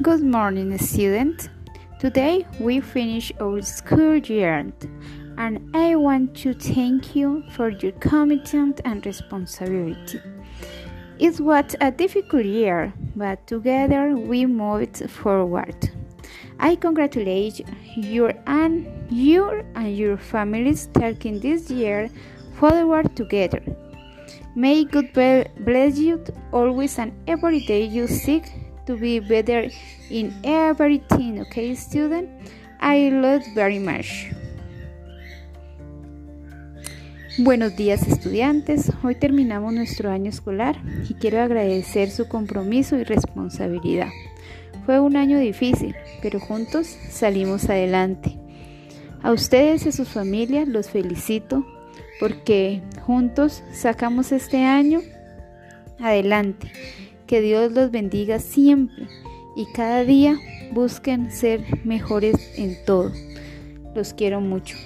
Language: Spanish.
Good morning, student. Today we finish our school year, and I want to thank you for your commitment and responsibility. It was a difficult year, but together we moved forward. I congratulate you and you and your families taking this year forward together. May God bless you always and every day you seek to be better in everything, okay, student? I love very much. Buenos días estudiantes, hoy terminamos nuestro año escolar y quiero agradecer su compromiso y responsabilidad. Fue un año difícil, pero juntos salimos adelante. A ustedes y a sus familias los felicito porque juntos sacamos este año adelante. Que Dios los bendiga siempre y cada día busquen ser mejores en todo. Los quiero mucho.